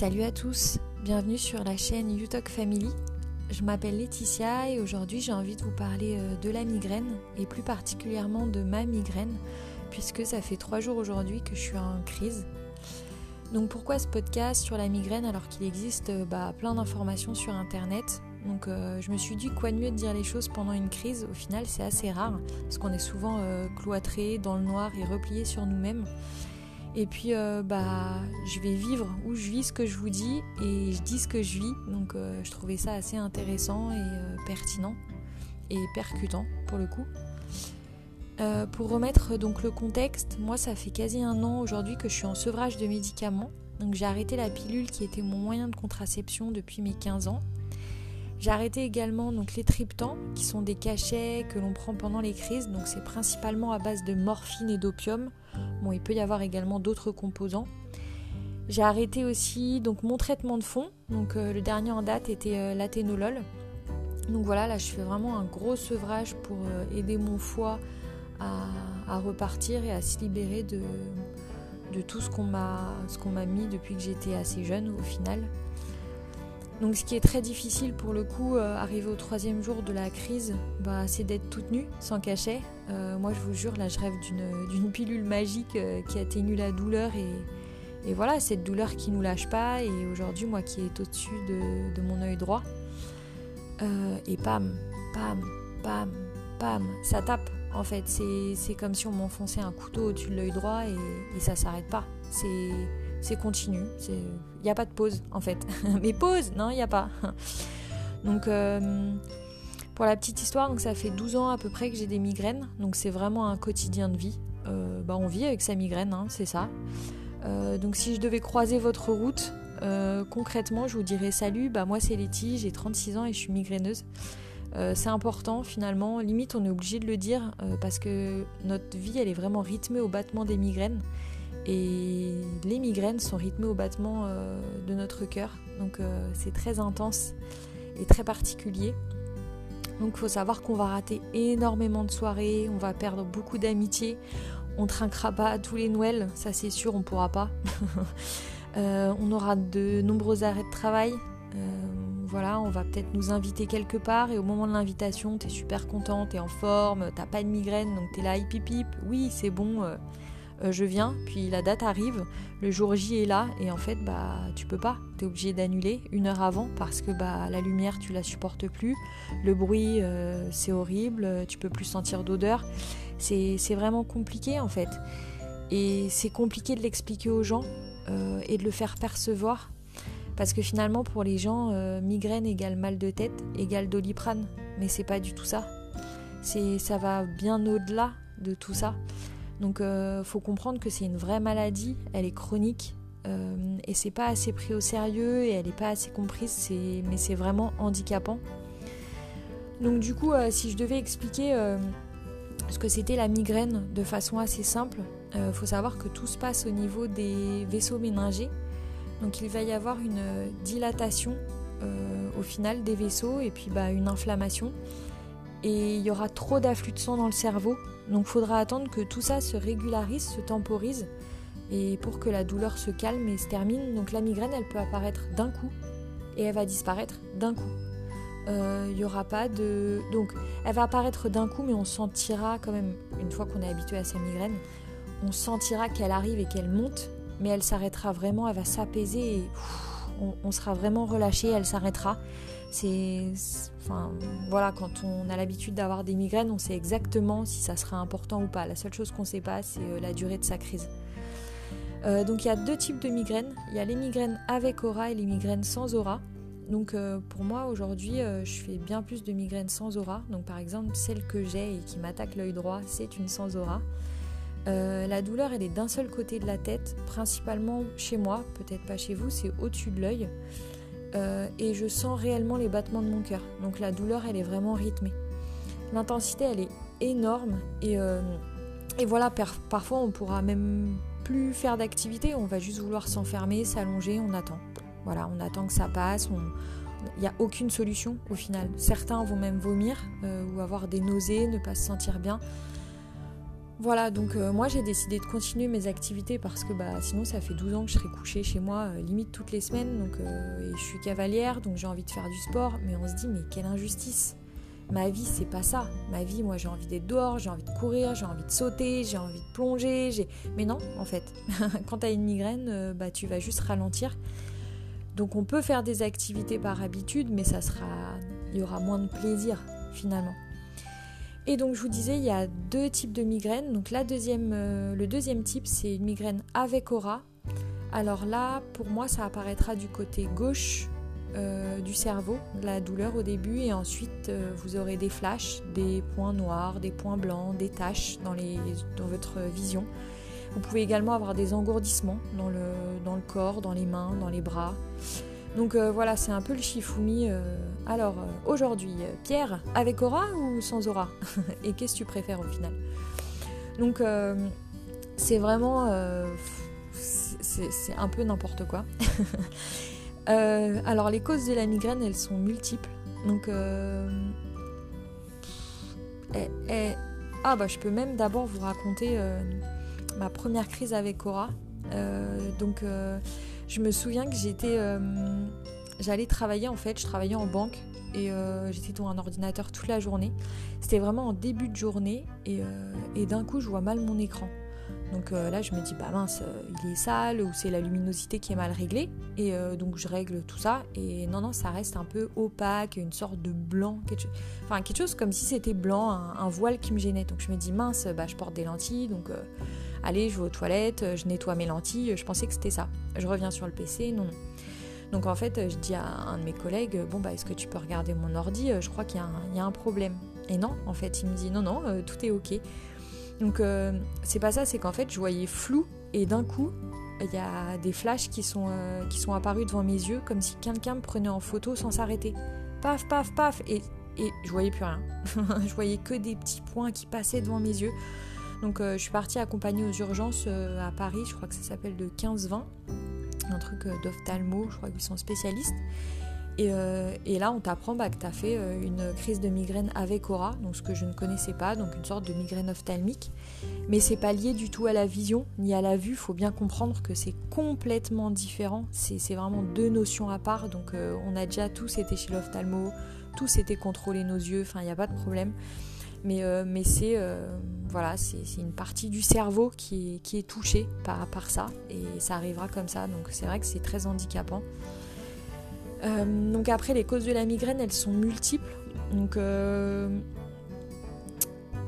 Salut à tous, bienvenue sur la chaîne YouTalk Family. Je m'appelle Laetitia et aujourd'hui j'ai envie de vous parler euh, de la migraine et plus particulièrement de ma migraine puisque ça fait trois jours aujourd'hui que je suis en crise. Donc pourquoi ce podcast sur la migraine alors qu'il existe euh, bah, plein d'informations sur internet? Donc euh, je me suis dit quoi de mieux de dire les choses pendant une crise, au final c'est assez rare parce qu'on est souvent cloîtré dans le noir et replié sur nous-mêmes. Et puis, euh, bah, je vais vivre où je vis ce que je vous dis et je dis ce que je vis. Donc, euh, je trouvais ça assez intéressant et euh, pertinent et percutant pour le coup. pour remettre donc le contexte, moi, ça fait quasi un an aujourd'hui que je suis en sevrage de médicaments. Donc, j'ai arrêté la pilule qui était mon moyen de contraception depuis mes 15 ans. J'ai arrêté également donc les triptans, qui sont des cachets que l'on prend pendant les crises. Donc, c'est principalement à base de morphine et d'opium Bon, il peut y avoir également d'autres composants. J'ai arrêté aussi donc mon traitement de fond. Donc euh, le dernier en date était euh, l'athénolol. Donc voilà, là je fais vraiment un gros sevrage pour euh, aider mon foie à, repartir et à se libérer de tout ce qu'on m'a mis depuis que j'étais assez jeune au final. Donc ce qui est très difficile pour le coup, euh, arrivé au troisième jour de la crise, bah, c'est d'être toute nue, sans cachet. Euh, moi je vous jure, là je rêve d'une pilule magique euh, qui atténue la douleur et, voilà, cette douleur qui nous lâche pas et aujourd'hui moi qui est au-dessus de, mon œil droit. et pam, pam, pam, pam, ça tape en fait. C'est comme si on m'enfonçait un couteau au-dessus de l'œil droit et, et ça s'arrête pas. C'est c'est continu. Il n'y a pas de pause en fait. Mais pause, non, il n'y a pas. donc euh, pour la petite histoire, donc ça fait 12 ans à peu près que j'ai des migraines. Donc c'est vraiment un quotidien de vie. Euh, bah, on vit avec sa migraine, hein, c'est ça. Euh, donc si je devais croiser votre route, concrètement, je vous dirais salut, bah moi c'est Letty, j'ai 36 ans et je suis migraineuse. c'est important finalement, limite on est obligé de le dire parce que notre vie elle est vraiment rythmée au battement des migraines. Et les migraines sont rythmées au battement euh, de notre cœur. Donc euh, c'est très intense et très particulier. Donc il faut savoir qu'on va rater énormément de soirées, on va perdre beaucoup d'amitié, on trinquera pas tous les Noëls, ça c'est sûr, on pourra pas. Euh, on aura de nombreux arrêts de travail. voilà, on va peut-être nous inviter quelque part et au moment de l'invitation, tu es super contente, tu es en forme, t'as pas de migraine, donc tu es là, hip hip oui c'est bon, je viens, puis la date arrive, le jour J est là, et en fait, bah, tu peux pas. Tu es obligé d'annuler une heure avant parce que bah, la lumière, tu la supportes plus, le bruit, euh, c'est horrible, tu peux plus sentir d'odeur. C'est vraiment compliqué en fait. Et c'est compliqué de l'expliquer aux gens euh, et de le faire percevoir. Parce que finalement, pour les gens, migraine égale mal de tête égale doliprane. Mais c'est pas du tout ça. Ça va bien au-delà de tout ça. Donc euh, faut comprendre que c'est une vraie maladie, elle est chronique euh, et c'est pas assez pris au sérieux et elle n'est pas assez comprise, mais c'est vraiment handicapant. Donc du coup, euh, si je devais expliquer ce que c'était la migraine de façon assez simple, il faut savoir que tout se passe au niveau des vaisseaux méningés. Donc il va y avoir une dilatation au final des vaisseaux et puis bah, une inflammation et il y aura trop d'afflux de sang dans le cerveau. Donc il faudra attendre que tout ça se régularise, se temporise et pour que la douleur se calme et se termine. Donc la migraine, elle peut apparaître d'un coup et elle va disparaître d'un coup. Euh, il n'y aura pas de... Donc elle va apparaître d'un coup mais on sentira quand même, une fois qu'on est habitué à sa migraine, on sentira qu'elle arrive et qu'elle monte, mais elle s'arrêtera vraiment, elle va s'apaiser et on, sera vraiment relâché, elle s'arrêtera. C'est, enfin, voilà, quand on a l'habitude d'avoir des migraines, on sait exactement si ça sera important ou pas. La seule chose qu'on ne sait pas, c'est euh, la durée de sa crise. Euh, donc il y a deux types de migraines. Il y a les migraines avec aura et les migraines sans aura. Donc euh, pour moi aujourd'hui, je fais bien plus de migraines sans aura. Donc par exemple, celle que j'ai et qui m'attaque l'œil droit, c'est une sans aura. La douleur, elle est d'un seul côté de la tête, principalement chez moi, peut-être pas chez vous, c'est au-dessus de l'œil. Euh, et je sens réellement les battements de mon cœur. Donc la douleur, elle est vraiment rythmée. L'intensité, elle est énorme et, euh, voilà, parfois on pourra même plus faire d'activité, on va juste vouloir s'enfermer, s'allonger, on attend. Voilà, on attend que ça passe, il n'y a aucune solution au final. Certains vont même vomir euh, ou avoir des nausées, ne pas se sentir bien. Voilà, donc moi j'ai décidé de continuer mes activités parce que bah, sinon ça fait 12 ans que je serais couchée chez moi limite toutes les semaines. Et je suis cavalière, donc j'ai envie de faire du sport. Mais on se dit, mais quelle injustice! Ma vie, c'est pas ça. Ma vie, moi, j'ai envie d'être dehors, j'ai envie de courir, j'ai envie de sauter, j'ai envie de plonger. J'ai... Mais non, en fait, quand tu as une migraine, bah, tu vas juste ralentir. Donc on peut faire des activités par habitude, mais ça sera, il y aura moins de plaisir finalement. Et donc je vous disais, il y a deux types de migraines. Donc la deuxième, euh, le deuxième type, c'est une migraine avec aura. Alors là, pour moi, ça apparaîtra du côté gauche euh, du cerveau, la douleur au début, et ensuite euh, vous aurez des flashs, des points noirs, des points blancs, des taches dans, votre vision. Vous pouvez également avoir des engourdissements dans le corps, dans les mains, dans les bras. Donc euh, voilà, c'est un peu le Shifumi. Euh. Alors euh, aujourd'hui, Pierre, avec aura ou sans aura Et qu'est-ce que tu préfères au final? Donc c'est vraiment... c'est un peu n'importe quoi. alors les causes de la migraine, elles sont multiples. Donc... Eh, eh, ah bah je peux même d'abord vous raconter ma première crise avec Aura. Euh, donc euh, je me souviens que j'étais, euh, j'allais travailler en fait, je travaillais en banque et j'étais devant un ordinateur toute la journée. C'était vraiment en début de journée et, et d'un coup je vois mal mon écran. Donc là, je me dis, bah mince, il est sale ou c'est la luminosité qui est mal réglée. Et donc je règle tout ça. Et non, non, ça reste un peu opaque, une sorte de blanc. Quelque enfin, quelque chose comme si c'était blanc, un, un, voile qui me gênait. Donc je me dis, mince, bah, je porte des lentilles. Donc allez, je vais aux toilettes, je nettoie mes lentilles, je pensais que c'était ça. Je reviens sur le PC, non, non. Donc en fait, je dis à un de mes collègues, bon bah est-ce que tu peux regarder mon ordi Je crois qu'il y, a un problème. Et non, en fait, il me dit non, non, euh, tout est ok. Donc euh, c'est pas ça, c'est qu'en fait, je voyais flou et d'un coup, il y a des flashs qui sont, euh, qui sont apparus devant mes yeux comme si quelqu'un me prenait en photo sans s'arrêter. Paf, paf, paf. Et, et je voyais plus rien. je voyais que des petits points qui passaient devant mes yeux. Donc euh, je suis partie accompagner aux urgences euh, à Paris, je crois que ça s'appelle de 15-20, un truc euh, d'ophtalmo, je crois qu'ils sont spécialistes. Et, là, on t'apprend bah, que tu as fait une crise de migraine avec aura, donc ce que je ne connaissais pas, donc une sorte de migraine ophtalmique. Mais c'est pas lié du tout à la vision ni à la vue. Faut bien comprendre que c'est complètement différent. C'est vraiment deux notions à part. Donc on a déjà tous été chez l'ophtalmo, tous été contrôlés nos yeux. Enfin, il n'y a pas de problème. Mais, mais c'est voilà, c'est une partie du cerveau qui est, touchée par, ça et ça arrivera comme ça. Donc c'est vrai que c'est très handicapant. Euh, donc après, les causes de la migraine, elles sont multiples. Donc euh,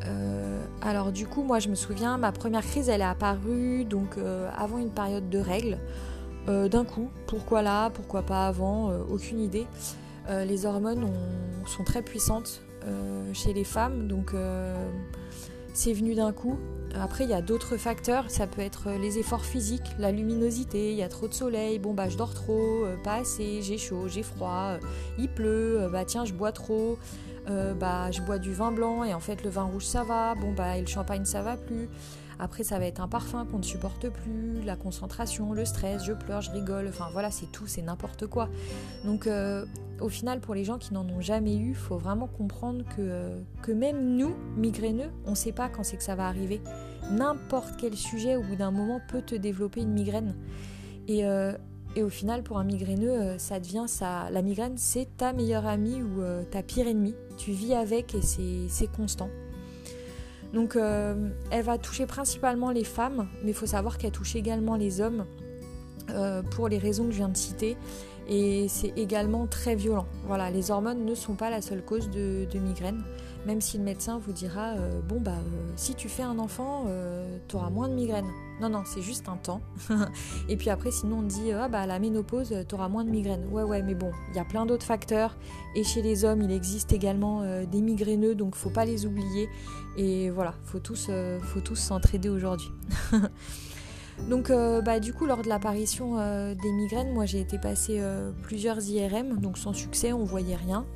euh, alors du coup, moi je me souviens, ma première crise, elle est apparue donc avant une période de règles. D'un coup, pourquoi là, pourquoi pas avant, aucune idée. les hormones sont très puissantes chez les femmes, donc c'est venu d'un coup. Après, il y a d'autres facteurs. Ça peut être les efforts physiques, la luminosité, il y a trop de soleil, bon bah je dors trop, euh, pas assez, j'ai chaud, j'ai froid, euh, il pleut, euh, bah tiens, je bois trop, bah je bois du vin blanc et en fait le vin rouge ça va, bon bah et le champagne ça va plus. Après, ça va être un parfum qu'on ne supporte plus, la concentration, le stress, je pleure, je rigole, enfin voilà, c'est tout, c'est n'importe quoi. Donc, euh, au final, pour les gens qui n'en ont jamais eu, il faut vraiment comprendre que, euh, que même nous, migraineux, on ne sait pas quand c'est que ça va arriver. N'importe quel sujet, au bout d'un moment, peut te développer une migraine. Et, euh, et au final, pour un migraineux, ça devient ça. La migraine, c'est ta meilleure amie ou ta pire ennemie. Tu vis avec et c'est constant. Donc euh, elle va toucher principalement les femmes, mais il faut savoir qu'elle touche également les hommes euh, pour les raisons que je viens de citer. Et c'est également très violent. Voilà, les hormones ne sont pas la seule cause de, migraine, même si le médecin vous dira euh, bon bah si tu fais un enfant, tu auras moins de migraine. Non non, c'est juste un temps. et puis après sinon on dit ah bah la ménopause, tu auras moins de migraine. Ouais ouais, mais bon, il y a plein d'autres facteurs et chez les hommes, il existe également des migraineux donc faut pas les oublier et voilà, faut tous, euh, faut tous s'entraider aujourd'hui. donc, euh, bah, du coup, lors de l'apparition euh, des migraines, moi j'ai été passer plusieurs IRM, donc sans succès, on voyait rien.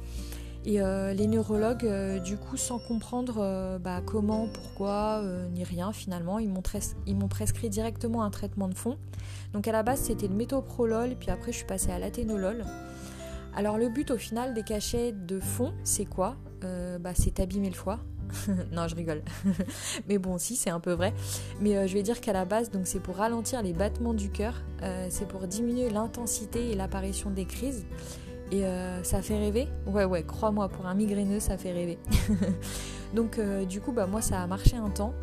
Et les neurologues, du coup, sans comprendre bah, comment, pourquoi, ni rien finalement, ils m'ont prescrit directement un traitement de fond. Donc à la base, c'était le métoprolol, puis après, je suis passée à l'athénolol. Alors le but au final des cachets de fond, c'est quoi? Bah, C'est abîmer le foie, non, je rigole. mais bon, si, c'est un peu vrai. Mais euh, je vais dire qu'à la base, donc c'est pour ralentir les battements du cœur, euh, c'est pour diminuer l'intensité et l'apparition des crises. Et euh, ça fait rêver Ouais, ouais, crois-moi, pour un migraineux, ça fait rêver. donc du coup, bah, moi, ça a marché un temps.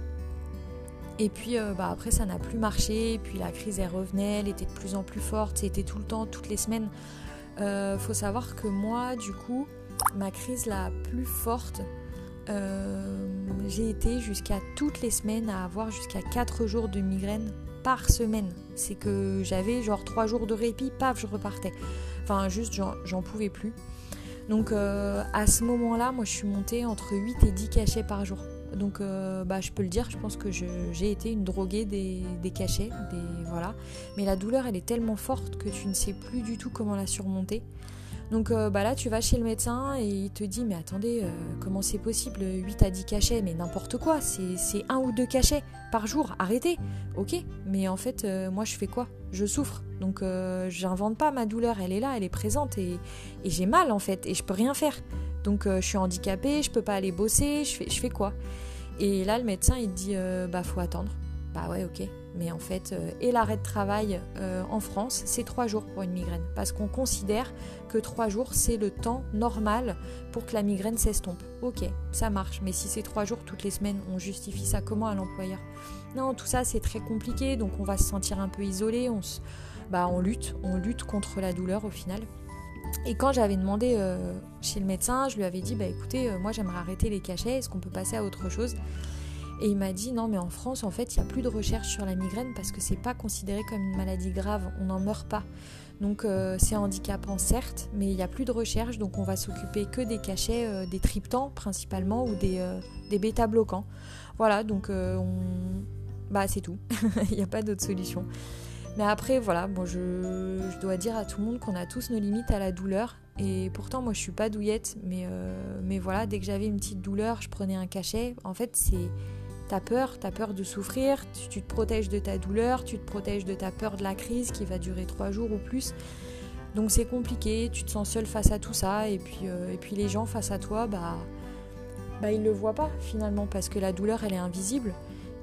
Et puis bah, après, ça n'a plus marché. Puis la crise, elle revenait, elle était de plus en plus forte. C'était tout le temps, toutes les semaines. faut savoir que moi, du coup, ma crise la plus forte, euh, j'ai été jusqu'à toutes les semaines à avoir jusqu'à 4 jours de migraine par semaine. C'est que j'avais genre 3 jours de répit, paf, je repartais. Enfin, juste, j'en pouvais plus. Donc euh, à ce moment-là, moi je suis montée entre 8 et 10 cachets par jour. Donc euh, bah, je peux le dire, je pense que j'ai été une droguée des, cachets, voilà. Mais la douleur, elle est tellement forte que tu ne sais plus du tout comment la surmonter. Donc euh, bah là, tu vas chez le médecin et il te dit Mais attendez, euh, comment c'est possible? 8 à 10 cachets Mais n'importe quoi, c'est un ou deux cachets par jour, arrêtez Ok, mais en fait, euh, moi je fais quoi? Je souffre. Donc j'invente pas ma douleur, elle est là, elle est présente et, j'ai mal en fait et je peux rien faire. Donc je suis handicapée, je peux pas aller bosser, je fais, je fais quoi? Et là, le médecin il te dit Bah faut attendre. Bah ouais, ok. Mais en fait, euh, et l'arrêt de travail euh, en France, c'est trois jours pour une migraine. Parce qu'on considère que trois jours, c'est le temps normal pour que la migraine s'estompe. Ok, ça marche. Mais si c'est trois jours toutes les semaines, on justifie ça comment à l'employeur? Non, tout ça, c'est très compliqué. Donc on va se sentir un peu isolé. On, bah, lutte. On lutte contre la douleur au final. Et quand j'avais demandé euh, chez le médecin, je lui avais dit, bah écoutez, moi j'aimerais arrêter les cachets, est-ce qu'on peut passer à autre chose? Et il m'a dit non mais en France en fait il n'y a plus de recherche sur la migraine parce que c'est pas considéré comme une maladie grave, on n'en meurt pas. Donc euh, c'est handicapant certes, mais il n'y a plus de recherche, donc on va s'occuper que des cachets, euh, des triptans principalement ou des, euh, des bêta-bloquants. Voilà, donc on... bah c'est tout, il n'y a pas d'autre solution. Mais après voilà, bon je, je, dois dire à tout le monde qu'on a tous nos limites à la douleur. Et pourtant moi je suis pas douillette, mais, mais voilà, dès que j'avais une petite douleur, je prenais un cachet. En fait c'est T'as peur, t'as peur de souffrir, tu, te protèges de ta douleur, tu te protèges de ta peur de la crise qui va durer trois jours ou plus. Donc c'est compliqué, tu te sens seul face à tout ça, et puis, euh, et puis les gens face à toi, bah, bah ils le voient pas finalement, parce que la douleur elle est invisible.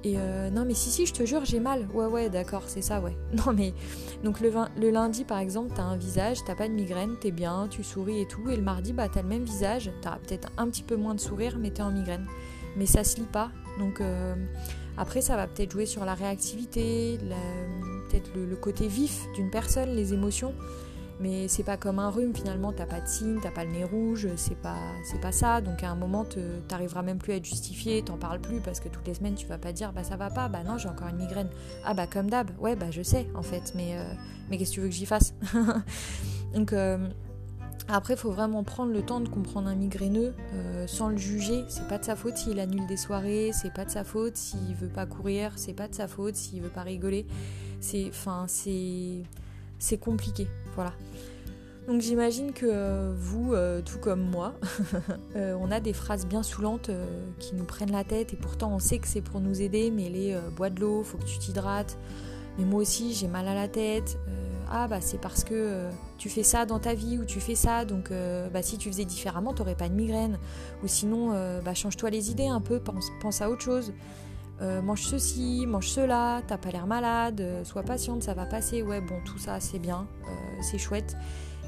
Et euh, non mais si si je te jure j'ai mal. Ouais ouais d'accord c'est ça ouais. Non mais donc le, le lundi par exemple t'as un visage, t'as pas de migraine, t'es bien, tu souris et tout. Et le mardi bah t'as le même visage, t'as peut-être un petit peu moins de sourire mais t'es en migraine. Mais ça se lit pas donc euh, après, ça va peut-être jouer sur la réactivité, peut-être le, côté vif d'une personne, les émotions. Mais c'est pas comme un rhume finalement, t'as pas de signe, t'as pas le nez rouge, c'est pas, c'est pas ça. Donc à un moment, t'arriveras même plus à être justifié, t'en parles plus parce que toutes les semaines tu vas pas dire bah ça va pas, bah non j'ai encore une migraine. Ah bah comme d'hab, ouais bah je sais en fait, mais, euh, mais qu'est-ce que tu veux que j'y fasse? Donc euh, après, il faut vraiment prendre le temps de comprendre un migraineux euh, sans le juger. C'est pas de sa faute s'il annule des soirées, c'est pas de sa faute s'il veut pas courir, c'est pas de sa faute s'il veut pas rigoler. C'est, enfin, c'est, c'est compliqué, voilà. Donc j'imagine que euh, vous, euh, tout comme moi, on a des phrases bien saoulantes qui nous prennent la tête et pourtant on sait que c'est pour nous aider, mais les bois de l'eau, faut que tu t'hydrates. Mais moi aussi j'ai mal à la tête ah bah c'est parce que euh, tu fais ça dans ta vie ou tu fais ça, donc euh, bah, si tu faisais différemment, t'aurais pas de migraine. Ou sinon, euh, bah, change-toi les idées un peu, pense, à autre chose. mange ceci, mange cela, t'as pas l'air malade, sois patiente, ça va passer. Ouais, bon, tout ça c'est bien, c'est chouette.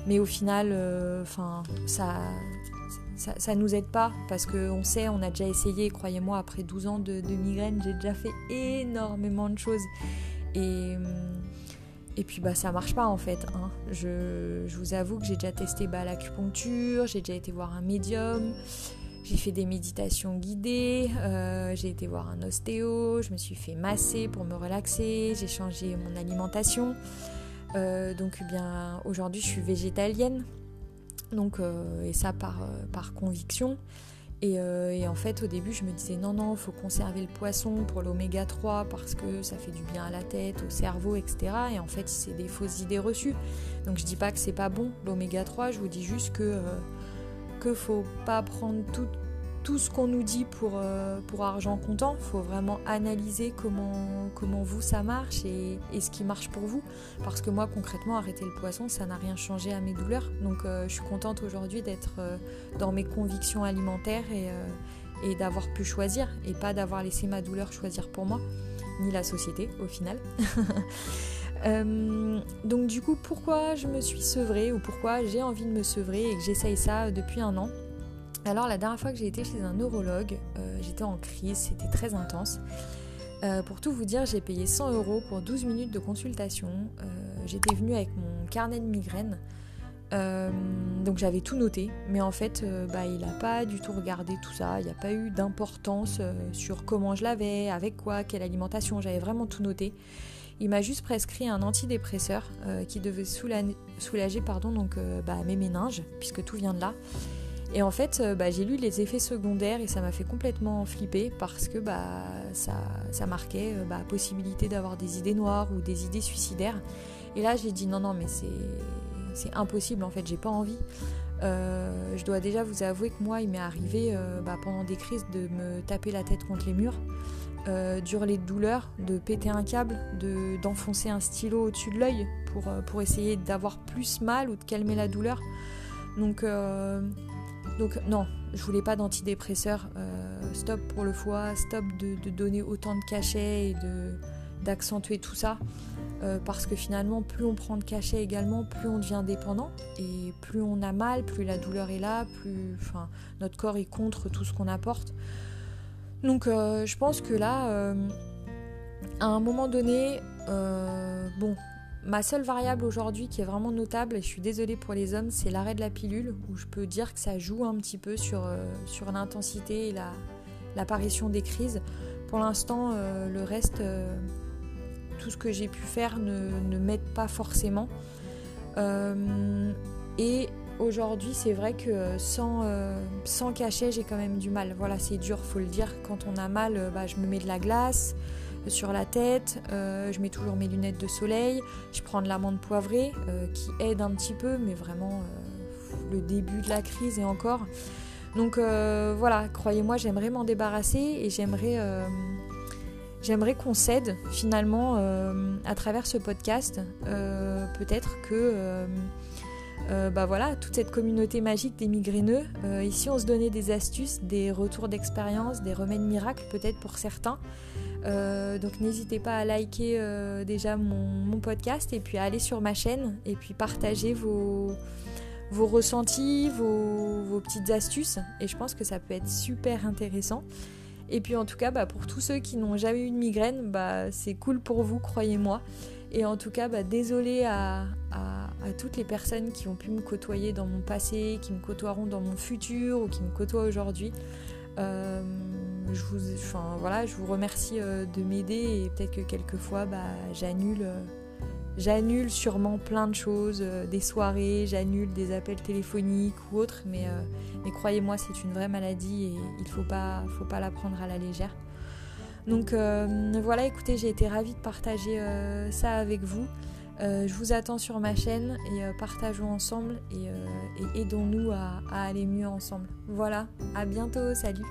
Mais au final, ça, ça, nous aide pas parce qu'on sait, on a déjà essayé, croyez-moi, après 12 ans de, de migraine, j'ai déjà fait énormément de choses. Et hum, et puis bah ça marche pas en fait. Hein. Je, vous avoue que j'ai déjà testé bah, l'acupuncture, j'ai déjà été voir un médium, j'ai fait des méditations guidées, euh, j'ai été voir un ostéo, je me suis fait masser pour me relaxer, j'ai changé mon alimentation. Euh, donc eh bien aujourd'hui je suis végétalienne, donc euh, et ça par, par conviction. Euh, et, en fait, au début, je me disais non, non, faut conserver le poisson pour l'oméga 3 parce que ça fait du bien à la tête, au cerveau, etc. Et en fait, c'est des fausses idées reçues. Donc, je dis pas que c'est pas bon l'oméga 3, je vous dis juste que euh, que faut pas prendre tout, tout ce qu'on nous dit pour, euh, argent comptant. Il faut vraiment analyser comment, vous ça marche et, ce qui marche pour vous. Parce que moi, concrètement, arrêter le poisson, ça n'a rien changé à mes douleurs. Donc, euh, je suis contente aujourd'hui d'être euh, dans mes convictions alimentaires et, d'avoir pu choisir et pas d'avoir laissé ma douleur choisir pour moi, ni la société au final. Donc du coup, pourquoi je me suis sevrée ou pourquoi j'ai envie de me sevrer et que j'essaye ça depuis un an? Alors la dernière fois que j'ai été chez un neurologue, euh, j'étais en crise, c'était très intense. Euh, pour tout vous dire, j'ai payé 100 euros pour 12 minutes de consultation. j'étais venue avec mon carnet de migraine. donc j'avais tout noté, mais en fait, bah, il n'a pas du tout regardé tout ça. Il n'y a pas eu d'importance sur comment je l'avais, avec quoi, quelle alimentation. J'avais vraiment tout noté. Il m'a juste prescrit un antidépresseur euh, qui devait soulager, pardon, donc, euh, bah, mes méninges, puisque tout vient de là. Et en fait, euh, bah, j'ai lu les effets secondaires et ça m'a fait complètement flipper parce que bah, ça, marquait la bah, possibilité d'avoir des idées noires ou des idées suicidaires. Et là, j'ai dit non, non, mais c'est impossible en fait, j'ai pas envie. je dois déjà vous avouer que moi, il m'est arrivé bah, pendant des crises de me taper la tête contre les murs euh, d'hurler de douleur, de péter un câble, de, d'enfoncer un stylo au-dessus de l'œil pour, euh, pour essayer d'avoir plus mal ou de calmer la douleur. Donc, euh, donc non, je voulais pas d'antidépresseur. stop pour le foie, stop de, donner autant de cachets et d'accentuer tout ça. parce que finalement, plus on prend de cachets également, plus on devient dépendant. Et plus on a mal, plus la douleur est là, plus enfin, notre corps est contre tout ce qu'on apporte. Donc euh, je pense que là, euh, à un moment donné, euh, bon, ma seule variable aujourd'hui qui est vraiment notable, et je suis désolée pour les hommes, c'est l'arrêt de la pilule, où je peux dire que ça joue un petit peu sur, sur l'intensité et l'apparition des crises. Pour l'instant, le reste, tout ce que j'ai pu faire ne, ne m'aide pas forcément. et aujourd'hui, c'est vrai que sans, euh, sans cachet, j'ai quand même du mal. Voilà, c'est dur, faut le dire. Quand on a mal, euh, bah, je me mets de la glace euh, sur la tête, je mets toujours mes lunettes de soleil, je prends de l'amande poivrée qui aide un petit peu, mais vraiment le début de la crise et encore. Donc voilà, croyez-moi, j'aimerais m'en débarrasser et j'aimerais qu'on s'aide finalement à travers ce podcast. Peut-être que euh, bah voilà, toute cette communauté magique des migraineux. Euh, ici, on se donnait des astuces, des retours d'expérience, des remèdes miracles peut-être pour certains. Euh, donc n'hésitez pas à liker déjà mon, podcast et puis à aller sur ma chaîne et puis partager vos, ressentis, vos, petites astuces. Et je pense que ça peut être super intéressant. Et puis en tout cas, bah, pour tous ceux qui n'ont jamais eu de migraine, bah, c'est cool pour vous, croyez-moi. Et en tout cas, bah, désolé à, toutes les personnes qui ont pu me côtoyer dans mon passé, qui me côtoieront dans mon futur ou qui me côtoient aujourd'hui. Euh, je, vous, remercie euh, de m'aider et peut-être que quelquefois bah, j'annule, euh, j'annule sûrement plein de choses, des soirées, j'annule des appels téléphoniques ou autres, mais, croyez-moi, c'est une vraie maladie et il ne faut pas, la prendre à la légère. Donc euh, voilà, écoutez, j'ai été ravie de partager euh, ça avec vous. Euh, je vous attends sur ma chaîne et partageons ensemble et, aidons-nous à aller mieux ensemble. Voilà, à bientôt, salut